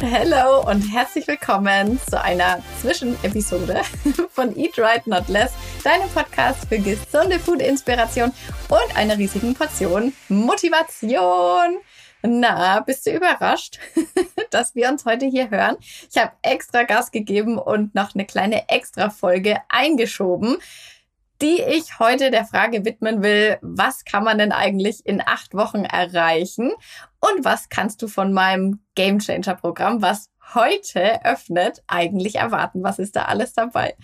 Hallo und herzlich willkommen zu einer Zwischenepisode von Eat Right Not Less, deinem Podcast für gesunde Food-Inspiration und einer riesigen Portion Motivation. Na, bist du überrascht, dass wir uns heute hier hören? Ich habe extra Gas gegeben und noch eine kleine Extra-Folge eingeschoben die ich heute der Frage widmen will, was kann man denn eigentlich in acht Wochen erreichen und was kannst du von meinem Game Changer Programm, was heute öffnet, eigentlich erwarten? Was ist da alles dabei?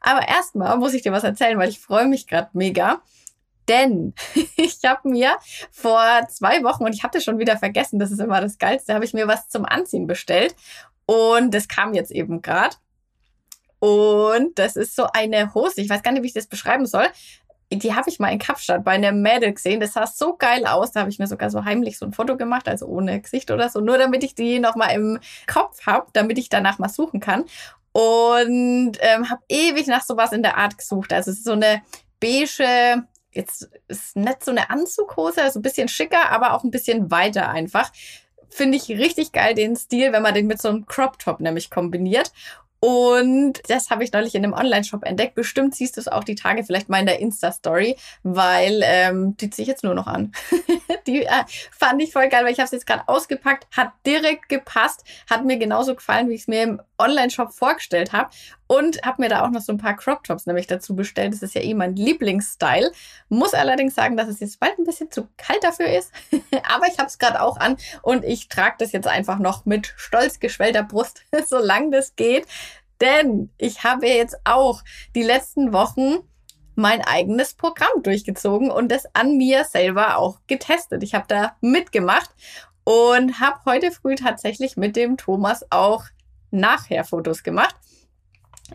Aber erstmal muss ich dir was erzählen, weil ich freue mich gerade mega. Denn ich habe mir vor zwei Wochen, und ich das schon wieder vergessen, das ist immer das Geilste, habe ich mir was zum Anziehen bestellt. Und das kam jetzt eben gerade. Und das ist so eine Hose. Ich weiß gar nicht, wie ich das beschreiben soll. Die habe ich mal in Kapstadt bei einem Mädel gesehen. Das sah so geil aus. Da habe ich mir sogar so heimlich so ein Foto gemacht, also ohne Gesicht oder so, nur damit ich die nochmal im Kopf habe, damit ich danach mal suchen kann. Und ähm, habe ewig nach sowas in der Art gesucht. Also es ist so eine beige, jetzt ist nicht so eine Anzughose, also ein bisschen schicker, aber auch ein bisschen weiter einfach. Finde ich richtig geil, den Stil, wenn man den mit so einem Crop Top nämlich kombiniert. Und das habe ich neulich in einem Online-Shop entdeckt. Bestimmt siehst du es auch die Tage vielleicht mal in der Insta-Story, weil ähm, die ziehe ich jetzt nur noch an. die äh, fand ich voll geil, weil ich habe es jetzt gerade ausgepackt, hat direkt gepasst, hat mir genauso gefallen, wie ich es mir im Online-Shop vorgestellt habe. Und habe mir da auch noch so ein paar Crop-Tops nämlich dazu bestellt. Das ist ja eh mein Lieblingsstyle. Muss allerdings sagen, dass es jetzt bald ein bisschen zu kalt dafür ist. Aber ich habe es gerade auch an und ich trage das jetzt einfach noch mit stolz geschwellter Brust, solange das geht. Denn ich habe jetzt auch die letzten Wochen mein eigenes Programm durchgezogen und das an mir selber auch getestet. Ich habe da mitgemacht und habe heute früh tatsächlich mit dem Thomas auch nachher Fotos gemacht.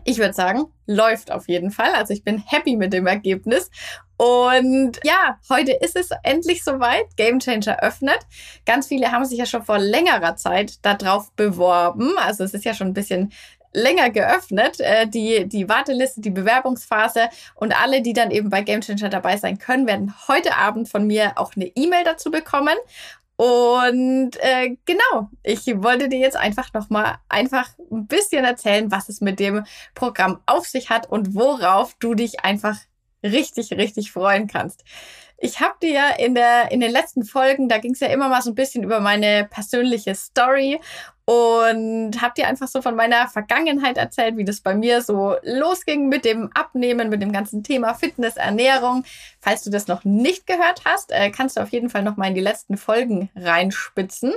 Ich würde sagen, läuft auf jeden Fall. Also ich bin happy mit dem Ergebnis. Und ja, heute ist es endlich soweit. Game Changer öffnet. Ganz viele haben sich ja schon vor längerer Zeit darauf beworben. Also es ist ja schon ein bisschen länger geöffnet, äh, die, die Warteliste, die Bewerbungsphase und alle, die dann eben bei Game Changer dabei sein können, werden heute Abend von mir auch eine E-Mail dazu bekommen. Und äh, genau, ich wollte dir jetzt einfach nochmal einfach ein bisschen erzählen, was es mit dem Programm auf sich hat und worauf du dich einfach richtig, richtig freuen kannst. Ich habe dir ja in, der, in den letzten Folgen, da ging es ja immer mal so ein bisschen über meine persönliche Story und habe dir einfach so von meiner Vergangenheit erzählt, wie das bei mir so losging mit dem Abnehmen, mit dem ganzen Thema Fitness, Ernährung. Falls du das noch nicht gehört hast, äh, kannst du auf jeden Fall noch mal in die letzten Folgen reinspitzen.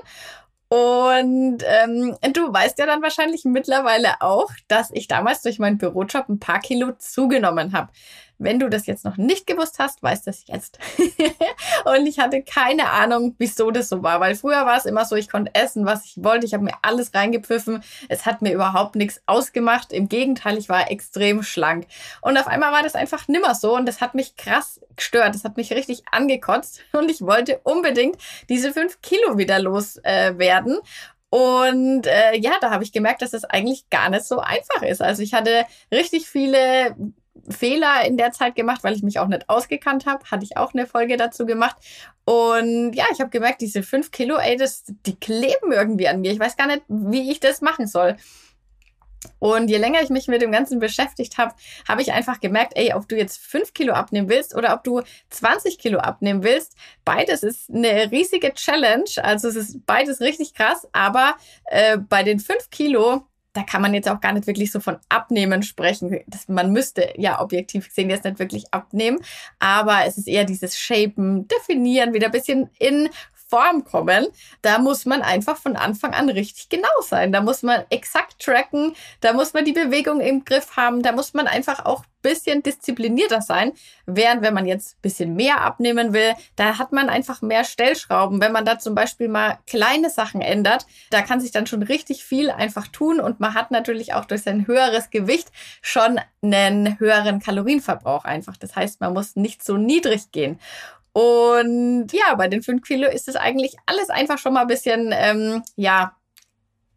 Und ähm, du weißt ja dann wahrscheinlich mittlerweile auch, dass ich damals durch meinen Bürojob ein paar Kilo zugenommen habe. Wenn du das jetzt noch nicht gewusst hast, weißt du es jetzt. und ich hatte keine Ahnung, wieso das so war, weil früher war es immer so, ich konnte essen, was ich wollte. Ich habe mir alles reingepfiffen. Es hat mir überhaupt nichts ausgemacht. Im Gegenteil, ich war extrem schlank. Und auf einmal war das einfach nimmer so und das hat mich krass gestört. Das hat mich richtig angekotzt und ich wollte unbedingt diese fünf Kilo wieder loswerden. Äh, und äh, ja, da habe ich gemerkt, dass es eigentlich gar nicht so einfach ist. Also ich hatte richtig viele Fehler in der Zeit gemacht, weil ich mich auch nicht ausgekannt habe. Hatte ich auch eine Folge dazu gemacht. Und ja, ich habe gemerkt, diese fünf Kilo, ey, das, die kleben irgendwie an mir. Ich weiß gar nicht, wie ich das machen soll. Und je länger ich mich mit dem Ganzen beschäftigt habe, habe ich einfach gemerkt, ey, ob du jetzt fünf Kilo abnehmen willst oder ob du 20 Kilo abnehmen willst, beides ist eine riesige Challenge. Also es ist beides richtig krass, aber äh, bei den fünf Kilo da kann man jetzt auch gar nicht wirklich so von abnehmen sprechen. Das, man müsste ja objektiv gesehen jetzt nicht wirklich abnehmen, aber es ist eher dieses Shapen, definieren, wieder ein bisschen in Form kommen, da muss man einfach von Anfang an richtig genau sein. Da muss man exakt tracken, da muss man die Bewegung im Griff haben, da muss man einfach auch bisschen disziplinierter sein. Während wenn man jetzt bisschen mehr abnehmen will, da hat man einfach mehr Stellschrauben. Wenn man da zum Beispiel mal kleine Sachen ändert, da kann sich dann schon richtig viel einfach tun und man hat natürlich auch durch sein höheres Gewicht schon einen höheren Kalorienverbrauch einfach. Das heißt, man muss nicht so niedrig gehen. Und ja, bei den 5 Kilo ist es eigentlich alles einfach schon mal ein bisschen, ähm, ja,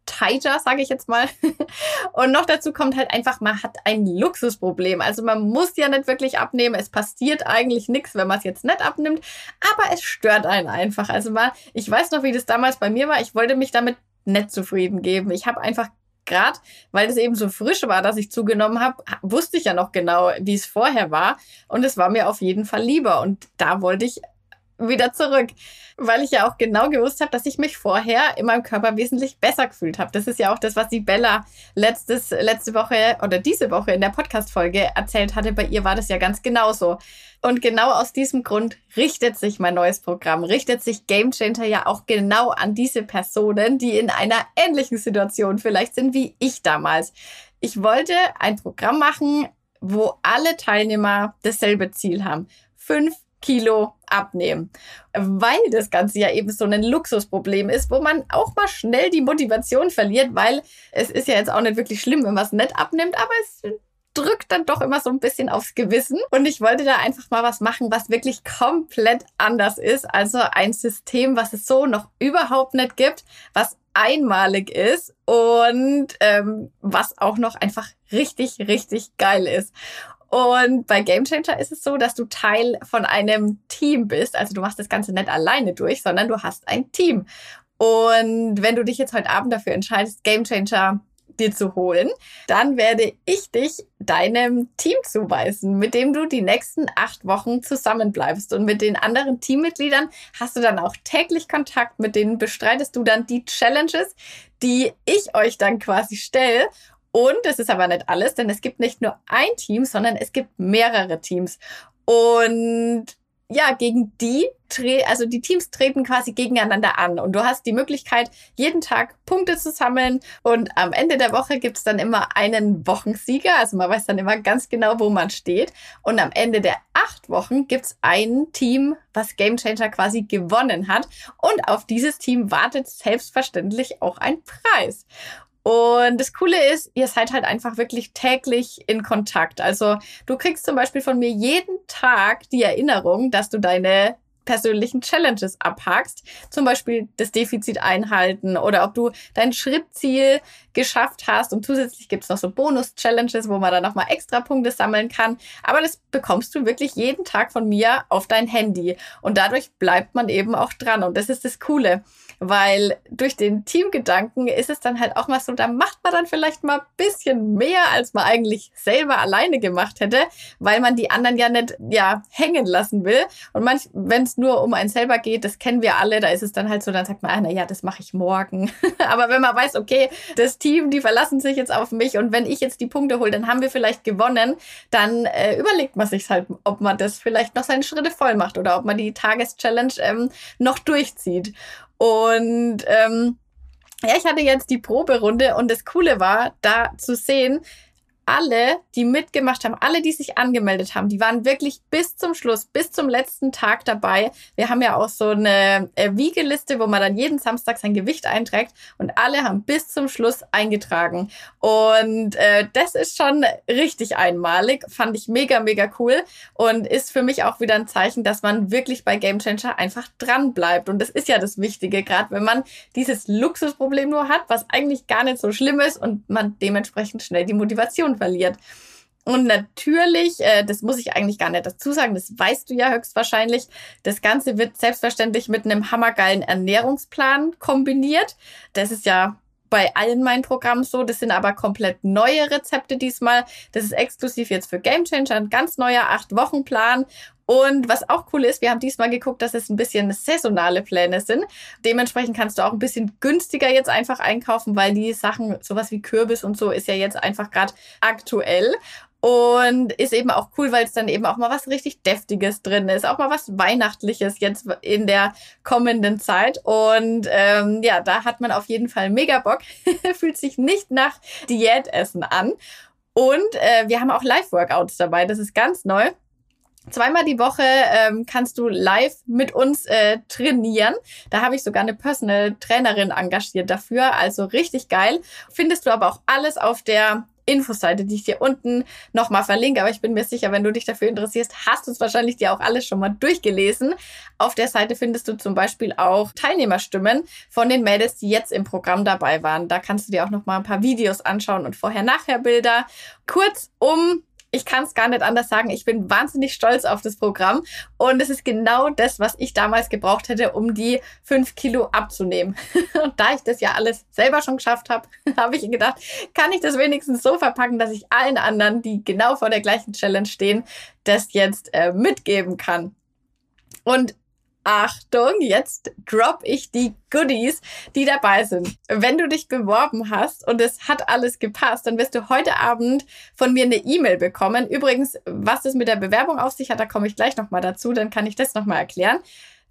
tighter, sage ich jetzt mal. Und noch dazu kommt halt einfach, man hat ein Luxusproblem. Also man muss ja nicht wirklich abnehmen. Es passiert eigentlich nichts, wenn man es jetzt nicht abnimmt. Aber es stört einen einfach. Also mal, ich weiß noch, wie das damals bei mir war. Ich wollte mich damit nicht zufrieden geben. Ich habe einfach gerade, weil es eben so frisch war, dass ich zugenommen habe, wusste ich ja noch genau, wie es vorher war. Und es war mir auf jeden Fall lieber. Und da wollte ich wieder zurück, weil ich ja auch genau gewusst habe, dass ich mich vorher in meinem Körper wesentlich besser gefühlt habe. Das ist ja auch das, was die Bella letztes, letzte Woche oder diese Woche in der Podcast-Folge erzählt hatte. Bei ihr war das ja ganz genauso. Und genau aus diesem Grund richtet sich mein neues Programm, richtet sich Game Changer ja auch genau an diese Personen, die in einer ähnlichen Situation vielleicht sind wie ich damals. Ich wollte ein Programm machen, wo alle Teilnehmer dasselbe Ziel haben. Fünf Kilo abnehmen. Weil das Ganze ja eben so ein Luxusproblem ist, wo man auch mal schnell die Motivation verliert, weil es ist ja jetzt auch nicht wirklich schlimm, wenn man es nicht abnimmt, aber es drückt dann doch immer so ein bisschen aufs Gewissen. Und ich wollte da einfach mal was machen, was wirklich komplett anders ist. Also ein System, was es so noch überhaupt nicht gibt, was einmalig ist und ähm, was auch noch einfach richtig, richtig geil ist. Und bei Game Changer ist es so, dass du Teil von einem Team bist. Also du machst das Ganze nicht alleine durch, sondern du hast ein Team. Und wenn du dich jetzt heute Abend dafür entscheidest, Game Changer dir zu holen, dann werde ich dich deinem Team zuweisen, mit dem du die nächsten acht Wochen zusammenbleibst. Und mit den anderen Teammitgliedern hast du dann auch täglich Kontakt, mit denen bestreitest du dann die Challenges, die ich euch dann quasi stelle. Und es ist aber nicht alles, denn es gibt nicht nur ein Team, sondern es gibt mehrere Teams. Und ja, gegen die, also die Teams treten quasi gegeneinander an. Und du hast die Möglichkeit, jeden Tag Punkte zu sammeln. Und am Ende der Woche gibt's dann immer einen Wochensieger. Also man weiß dann immer ganz genau, wo man steht. Und am Ende der acht Wochen gibt's ein Team, was Gamechanger quasi gewonnen hat. Und auf dieses Team wartet selbstverständlich auch ein Preis. Und das Coole ist, ihr seid halt einfach wirklich täglich in Kontakt. Also du kriegst zum Beispiel von mir jeden Tag die Erinnerung, dass du deine persönlichen Challenges abhakst. Zum Beispiel das Defizit einhalten oder ob du dein Schrittziel geschafft hast. Und zusätzlich gibt's noch so Bonus-Challenges, wo man dann nochmal extra Punkte sammeln kann. Aber das bekommst du wirklich jeden Tag von mir auf dein Handy. Und dadurch bleibt man eben auch dran. Und das ist das Coole weil durch den Teamgedanken ist es dann halt auch mal so, da macht man dann vielleicht mal bisschen mehr, als man eigentlich selber alleine gemacht hätte, weil man die anderen ja nicht ja hängen lassen will. Und manch, wenn es nur um einen selber geht, das kennen wir alle, da ist es dann halt so, dann sagt man, ah, na das mache ich morgen. Aber wenn man weiß, okay, das Team, die verlassen sich jetzt auf mich und wenn ich jetzt die Punkte hole, dann haben wir vielleicht gewonnen, dann äh, überlegt man sich halt, ob man das vielleicht noch seine Schritte voll macht oder ob man die Tageschallenge ähm, noch durchzieht. Und ähm, ja, ich hatte jetzt die Proberunde und das Coole war, da zu sehen, alle, die mitgemacht haben, alle, die sich angemeldet haben, die waren wirklich bis zum Schluss, bis zum letzten Tag dabei. Wir haben ja auch so eine äh, Wiegeliste, wo man dann jeden Samstag sein Gewicht einträgt und alle haben bis zum Schluss eingetragen. Und äh, das ist schon richtig einmalig, fand ich mega, mega cool und ist für mich auch wieder ein Zeichen, dass man wirklich bei Game Changer einfach dran bleibt. Und das ist ja das Wichtige, gerade wenn man dieses Luxusproblem nur hat, was eigentlich gar nicht so schlimm ist und man dementsprechend schnell die Motivation verliert. Und natürlich, äh, das muss ich eigentlich gar nicht dazu sagen, das weißt du ja höchstwahrscheinlich, das Ganze wird selbstverständlich mit einem hammergeilen Ernährungsplan kombiniert. Das ist ja bei allen meinen Programmen so. Das sind aber komplett neue Rezepte diesmal. Das ist exklusiv jetzt für Game Changer, ein ganz neuer Acht-Wochen-Plan. Und was auch cool ist, wir haben diesmal geguckt, dass es ein bisschen saisonale Pläne sind. Dementsprechend kannst du auch ein bisschen günstiger jetzt einfach einkaufen, weil die Sachen, sowas wie Kürbis und so, ist ja jetzt einfach gerade aktuell. Und ist eben auch cool, weil es dann eben auch mal was richtig Deftiges drin ist, auch mal was Weihnachtliches jetzt in der kommenden Zeit. Und ähm, ja, da hat man auf jeden Fall mega Bock. Fühlt sich nicht nach Diätessen an. Und äh, wir haben auch Live-Workouts dabei. Das ist ganz neu. Zweimal die Woche ähm, kannst du live mit uns äh, trainieren. Da habe ich sogar eine Personal Trainerin engagiert dafür. Also richtig geil. Findest du aber auch alles auf der Infoseite, die ich dir unten nochmal verlinke. Aber ich bin mir sicher, wenn du dich dafür interessierst, hast du es wahrscheinlich dir auch alles schon mal durchgelesen. Auf der Seite findest du zum Beispiel auch Teilnehmerstimmen von den Mädels, die jetzt im Programm dabei waren. Da kannst du dir auch nochmal ein paar Videos anschauen und vorher-nachher-Bilder. Kurz um ich kann es gar nicht anders sagen. Ich bin wahnsinnig stolz auf das Programm und es ist genau das, was ich damals gebraucht hätte, um die fünf Kilo abzunehmen. Und da ich das ja alles selber schon geschafft habe, habe ich gedacht, kann ich das wenigstens so verpacken, dass ich allen anderen, die genau vor der gleichen Challenge stehen, das jetzt äh, mitgeben kann. Und Achtung, jetzt drop ich die Goodies, die dabei sind. Wenn du dich beworben hast und es hat alles gepasst, dann wirst du heute Abend von mir eine E-Mail bekommen. Übrigens, was das mit der Bewerbung auf sich hat, da komme ich gleich nochmal dazu, dann kann ich das nochmal erklären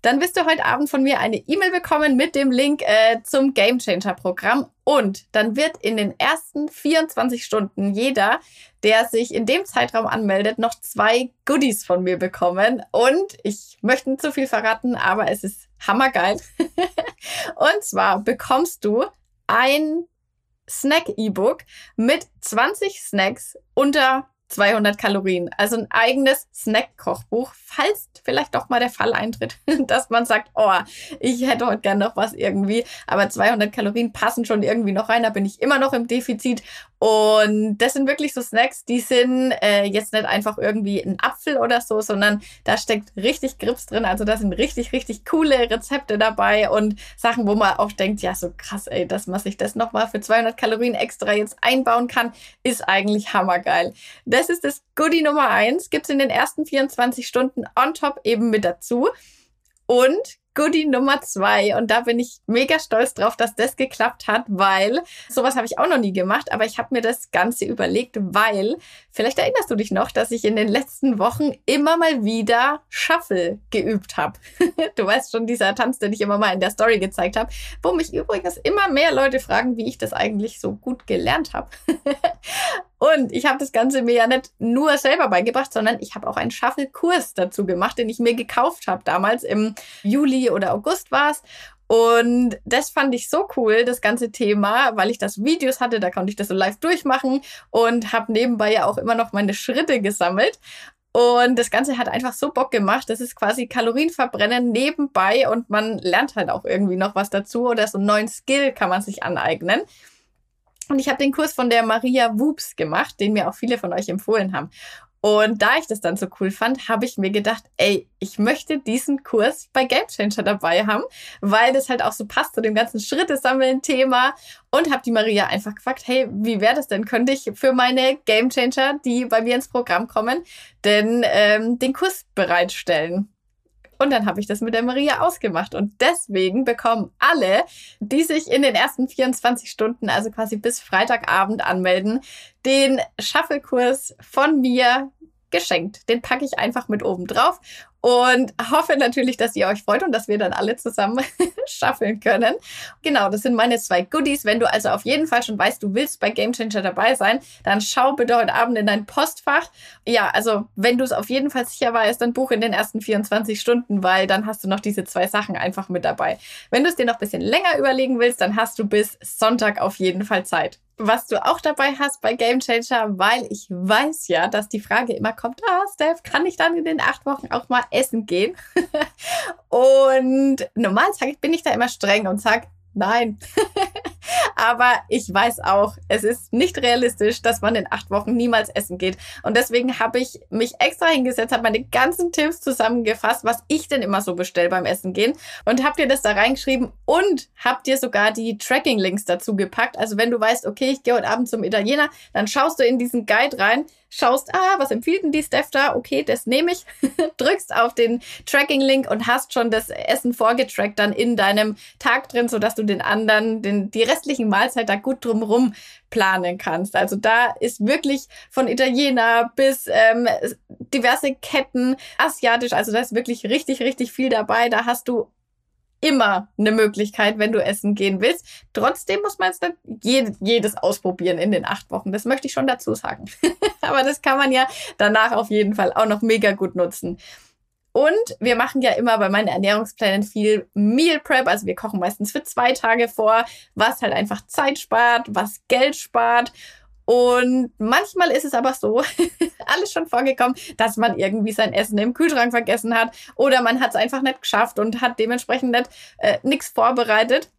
dann wirst du heute Abend von mir eine E-Mail bekommen mit dem Link äh, zum Game Changer Programm. Und dann wird in den ersten 24 Stunden jeder, der sich in dem Zeitraum anmeldet, noch zwei Goodies von mir bekommen. Und ich möchte nicht zu viel verraten, aber es ist hammergeil. Und zwar bekommst du ein Snack-E-Book mit 20 Snacks unter 200 Kalorien. Also ein eigenes Snack-Kochbuch, falls vielleicht doch mal der Fall eintritt, dass man sagt, oh, ich hätte heute gern noch was irgendwie, aber 200 Kalorien passen schon irgendwie noch rein, da bin ich immer noch im Defizit. Und das sind wirklich so Snacks, die sind äh, jetzt nicht einfach irgendwie ein Apfel oder so, sondern da steckt richtig Grips drin. Also da sind richtig, richtig coole Rezepte dabei und Sachen, wo man auch denkt, ja, so krass, ey, dass man sich das nochmal für 200 Kalorien extra jetzt einbauen kann, ist eigentlich hammergeil. Das ist das Goodie Nummer eins. Gibt's in den ersten 24 Stunden on top eben mit dazu. Und Goodie Nummer zwei. Und da bin ich mega stolz drauf, dass das geklappt hat, weil sowas habe ich auch noch nie gemacht, aber ich habe mir das Ganze überlegt, weil, vielleicht erinnerst du dich noch, dass ich in den letzten Wochen immer mal wieder Shuffle geübt habe. du weißt schon, dieser Tanz, den ich immer mal in der Story gezeigt habe, wo mich übrigens immer mehr Leute fragen, wie ich das eigentlich so gut gelernt habe. Und ich habe das Ganze mir ja nicht nur selber beigebracht, sondern ich habe auch einen Shuffle-Kurs dazu gemacht, den ich mir gekauft habe. Damals im Juli oder August war es. Und das fand ich so cool, das ganze Thema, weil ich das Videos hatte, da konnte ich das so live durchmachen und habe nebenbei ja auch immer noch meine Schritte gesammelt. Und das Ganze hat einfach so Bock gemacht. Das ist quasi Kalorienverbrennen nebenbei und man lernt halt auch irgendwie noch was dazu oder so einen neuen Skill kann man sich aneignen. Und ich habe den Kurs von der Maria Wups gemacht, den mir auch viele von euch empfohlen haben. Und da ich das dann so cool fand, habe ich mir gedacht, ey, ich möchte diesen Kurs bei Game Changer dabei haben, weil das halt auch so passt zu dem ganzen Schritte-Sammeln-Thema. Und habe die Maria einfach gefragt, hey, wie wäre das denn? Könnte ich für meine Game Changer, die bei mir ins Programm kommen, denn ähm, den Kurs bereitstellen? Und dann habe ich das mit der Maria ausgemacht. Und deswegen bekommen alle, die sich in den ersten 24 Stunden, also quasi bis Freitagabend anmelden, den Shuffle-Kurs von mir geschenkt. Den packe ich einfach mit oben drauf und hoffe natürlich, dass ihr euch freut und dass wir dann alle zusammen schaffeln können. Genau, das sind meine zwei Goodies. Wenn du also auf jeden Fall schon weißt, du willst bei Game Changer dabei sein, dann schau bitte heute Abend in dein Postfach. Ja, also wenn du es auf jeden Fall sicher weißt, dann buche in den ersten 24 Stunden, weil dann hast du noch diese zwei Sachen einfach mit dabei. Wenn du es dir noch ein bisschen länger überlegen willst, dann hast du bis Sonntag auf jeden Fall Zeit was du auch dabei hast bei Game Changer, weil ich weiß ja, dass die Frage immer kommt, ah, Steph, kann ich dann in den acht Wochen auch mal essen gehen? und normal sag ich, bin ich da immer streng und sag, nein. Aber ich weiß auch, es ist nicht realistisch, dass man in acht Wochen niemals essen geht. Und deswegen habe ich mich extra hingesetzt, habe meine ganzen Tipps zusammengefasst, was ich denn immer so bestelle beim Essen gehen und habe dir das da reingeschrieben und habe dir sogar die Tracking-Links dazu gepackt. Also wenn du weißt, okay, ich gehe heute Abend zum Italiener, dann schaust du in diesen Guide rein, schaust, ah, was empfiehlt denn die Steph da? Okay, das nehme ich. Drückst auf den Tracking-Link und hast schon das Essen vorgetrackt dann in deinem Tag drin, sodass du den anderen, den, die restlichen Mahlzeit da gut drumrum planen kannst. Also da ist wirklich von Italiener bis ähm, diverse Ketten, asiatisch, also da ist wirklich richtig, richtig viel dabei. Da hast du immer eine Möglichkeit, wenn du essen gehen willst. Trotzdem muss man jetzt nicht jedes ausprobieren in den acht Wochen. Das möchte ich schon dazu sagen. Aber das kann man ja danach auf jeden Fall auch noch mega gut nutzen. Und wir machen ja immer bei meinen Ernährungsplänen viel Meal Prep. Also wir kochen meistens für zwei Tage vor, was halt einfach Zeit spart, was Geld spart. Und manchmal ist es aber so, alles schon vorgekommen, dass man irgendwie sein Essen im Kühlschrank vergessen hat oder man hat es einfach nicht geschafft und hat dementsprechend nicht äh, nichts vorbereitet.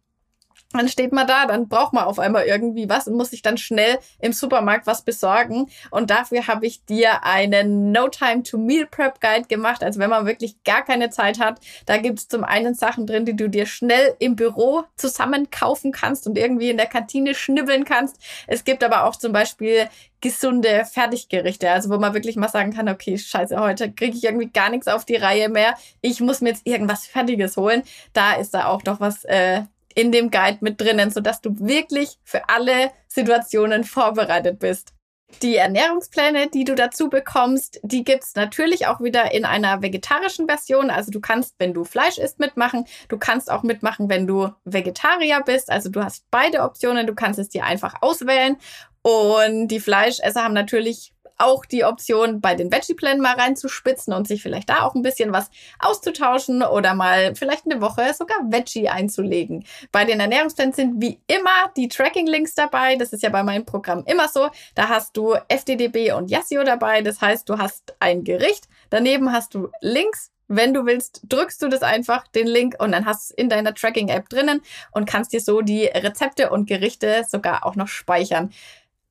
Dann steht man da, dann braucht man auf einmal irgendwie was und muss sich dann schnell im Supermarkt was besorgen. Und dafür habe ich dir einen No Time to Meal Prep Guide gemacht. Also wenn man wirklich gar keine Zeit hat, da gibt es zum einen Sachen drin, die du dir schnell im Büro zusammen kaufen kannst und irgendwie in der Kantine schnibbeln kannst. Es gibt aber auch zum Beispiel gesunde Fertiggerichte, also wo man wirklich mal sagen kann, okay, scheiße, heute kriege ich irgendwie gar nichts auf die Reihe mehr. Ich muss mir jetzt irgendwas Fertiges holen. Da ist da auch noch was äh, in dem Guide mit drinnen, sodass du wirklich für alle Situationen vorbereitet bist. Die Ernährungspläne, die du dazu bekommst, die gibt's natürlich auch wieder in einer vegetarischen Version. Also du kannst, wenn du Fleisch isst, mitmachen. Du kannst auch mitmachen, wenn du Vegetarier bist. Also du hast beide Optionen. Du kannst es dir einfach auswählen. Und die Fleischesser haben natürlich auch die Option, bei den Veggie-Plänen mal reinzuspitzen und sich vielleicht da auch ein bisschen was auszutauschen oder mal vielleicht eine Woche sogar Veggie einzulegen. Bei den Ernährungsplänen sind wie immer die Tracking-Links dabei. Das ist ja bei meinem Programm immer so. Da hast du FDDB und Yassio dabei. Das heißt, du hast ein Gericht. Daneben hast du Links wenn du willst, drückst du das einfach, den Link, und dann hast du es in deiner Tracking-App drinnen und kannst dir so die Rezepte und Gerichte sogar auch noch speichern.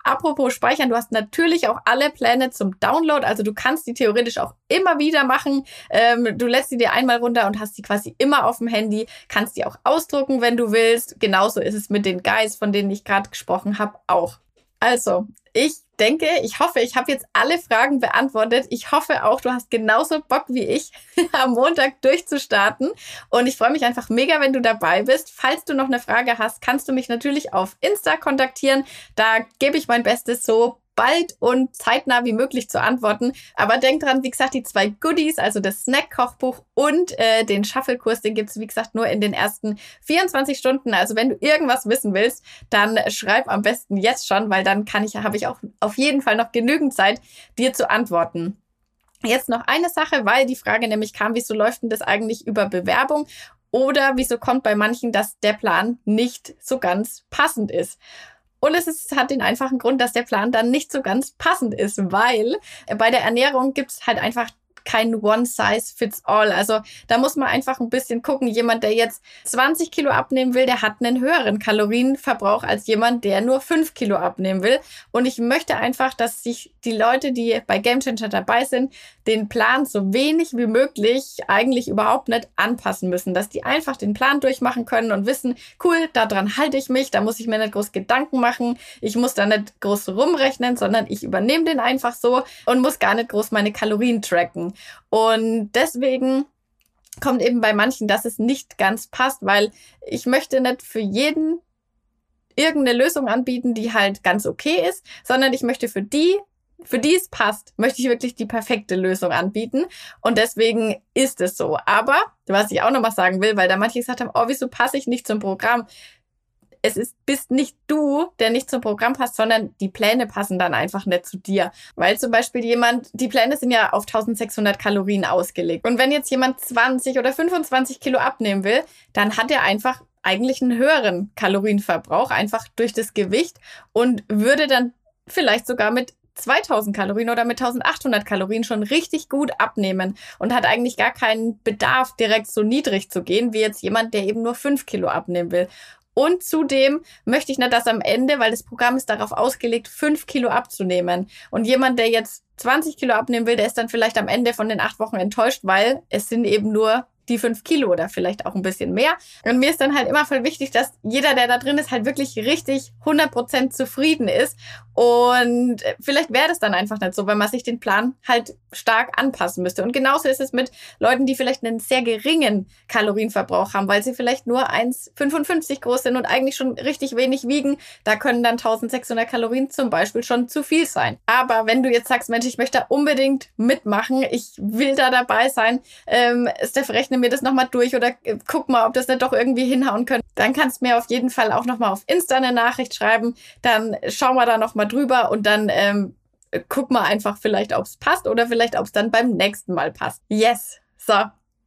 Apropos Speichern, du hast natürlich auch alle Pläne zum Download, also du kannst die theoretisch auch immer wieder machen. Ähm, du lässt sie dir einmal runter und hast sie quasi immer auf dem Handy, kannst die auch ausdrucken, wenn du willst. Genauso ist es mit den Guys, von denen ich gerade gesprochen habe, auch. Also, ich denke, ich hoffe, ich habe jetzt alle Fragen beantwortet. Ich hoffe auch, du hast genauso Bock wie ich, am Montag durchzustarten. Und ich freue mich einfach mega, wenn du dabei bist. Falls du noch eine Frage hast, kannst du mich natürlich auf Insta kontaktieren. Da gebe ich mein Bestes so bald und zeitnah wie möglich zu antworten. Aber denk dran, wie gesagt, die zwei Goodies, also das Snack-Kochbuch und äh, den Shuffle-Kurs, den gibt's wie gesagt, nur in den ersten 24 Stunden. Also wenn du irgendwas wissen willst, dann schreib am besten jetzt schon, weil dann kann ich, habe ich auch auf jeden Fall noch genügend Zeit, dir zu antworten. Jetzt noch eine Sache, weil die Frage nämlich kam, wieso läuft denn das eigentlich über Bewerbung? Oder wieso kommt bei manchen, dass der Plan nicht so ganz passend ist? Und es ist, hat den einfachen Grund, dass der Plan dann nicht so ganz passend ist, weil bei der Ernährung gibt es halt einfach kein One-Size-Fits-All. Also da muss man einfach ein bisschen gucken. Jemand, der jetzt 20 Kilo abnehmen will, der hat einen höheren Kalorienverbrauch als jemand, der nur 5 Kilo abnehmen will. Und ich möchte einfach, dass sich die Leute, die bei Game Changer dabei sind, den Plan so wenig wie möglich eigentlich überhaupt nicht anpassen müssen. Dass die einfach den Plan durchmachen können und wissen, cool, daran halte ich mich, da muss ich mir nicht groß Gedanken machen. Ich muss da nicht groß rumrechnen, sondern ich übernehme den einfach so und muss gar nicht groß meine Kalorien tracken. Und deswegen kommt eben bei manchen, dass es nicht ganz passt, weil ich möchte nicht für jeden irgendeine Lösung anbieten, die halt ganz okay ist, sondern ich möchte für die, für die es passt, möchte ich wirklich die perfekte Lösung anbieten. Und deswegen ist es so. Aber, was ich auch noch mal sagen will, weil da manche gesagt haben, oh, wieso passe ich nicht zum Programm? Es ist, bist nicht du, der nicht zum Programm passt, sondern die Pläne passen dann einfach nicht zu dir. Weil zum Beispiel jemand, die Pläne sind ja auf 1600 Kalorien ausgelegt. Und wenn jetzt jemand 20 oder 25 Kilo abnehmen will, dann hat er einfach eigentlich einen höheren Kalorienverbrauch, einfach durch das Gewicht und würde dann vielleicht sogar mit 2000 Kalorien oder mit 1800 Kalorien schon richtig gut abnehmen und hat eigentlich gar keinen Bedarf, direkt so niedrig zu gehen, wie jetzt jemand, der eben nur 5 Kilo abnehmen will. Und zudem möchte ich nicht, dass am Ende, weil das Programm ist darauf ausgelegt, fünf Kilo abzunehmen. Und jemand, der jetzt 20 Kilo abnehmen will, der ist dann vielleicht am Ende von den acht Wochen enttäuscht, weil es sind eben nur die fünf Kilo oder vielleicht auch ein bisschen mehr. Und mir ist dann halt immer voll wichtig, dass jeder, der da drin ist, halt wirklich richtig 100% zufrieden ist. Und vielleicht wäre das dann einfach nicht so, wenn man sich den Plan halt stark anpassen müsste. Und genauso ist es mit Leuten, die vielleicht einen sehr geringen Kalorienverbrauch haben, weil sie vielleicht nur 1,55 groß sind und eigentlich schon richtig wenig wiegen. Da können dann 1600 Kalorien zum Beispiel schon zu viel sein. Aber wenn du jetzt sagst, Mensch, ich möchte da unbedingt mitmachen, ich will da dabei sein, ähm, Steph, rechne mir das nochmal durch oder äh, guck mal, ob das nicht doch irgendwie hinhauen könnte, dann kannst du mir auf jeden Fall auch nochmal auf Insta eine Nachricht schreiben. Dann schauen wir da nochmal drüber und dann ähm, guck mal einfach vielleicht, ob es passt oder vielleicht, ob es dann beim nächsten Mal passt. Yes. So,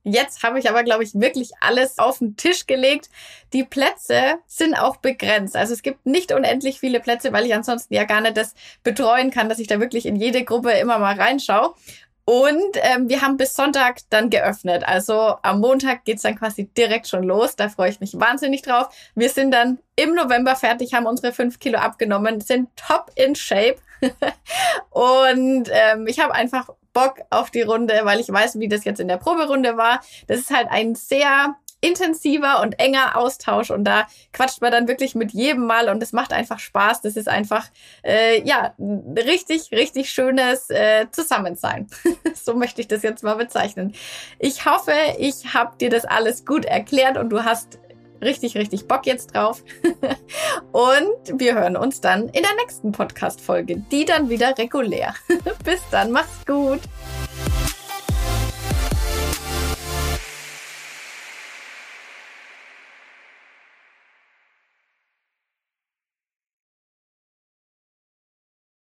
Jetzt habe ich aber, glaube ich, wirklich alles auf den Tisch gelegt. Die Plätze sind auch begrenzt. Also es gibt nicht unendlich viele Plätze, weil ich ansonsten ja gar nicht das betreuen kann, dass ich da wirklich in jede Gruppe immer mal reinschaue. Und ähm, wir haben bis Sonntag dann geöffnet. Also am Montag geht's dann quasi direkt schon los. Da freue ich mich wahnsinnig drauf. Wir sind dann im November fertig, haben unsere fünf Kilo abgenommen, sind top in Shape. und ähm, ich habe einfach Bock auf die Runde, weil ich weiß, wie das jetzt in der Proberunde war. Das ist halt ein sehr intensiver und enger Austausch und da quatscht man dann wirklich mit jedem Mal und es macht einfach Spaß. Das ist einfach äh, ja richtig, richtig schönes äh, Zusammensein. so möchte ich das jetzt mal bezeichnen. Ich hoffe, ich habe dir das alles gut erklärt und du hast richtig, richtig Bock jetzt drauf. und wir hören uns dann in der nächsten Podcast-Folge, die dann wieder regulär. Bis dann, mach's gut.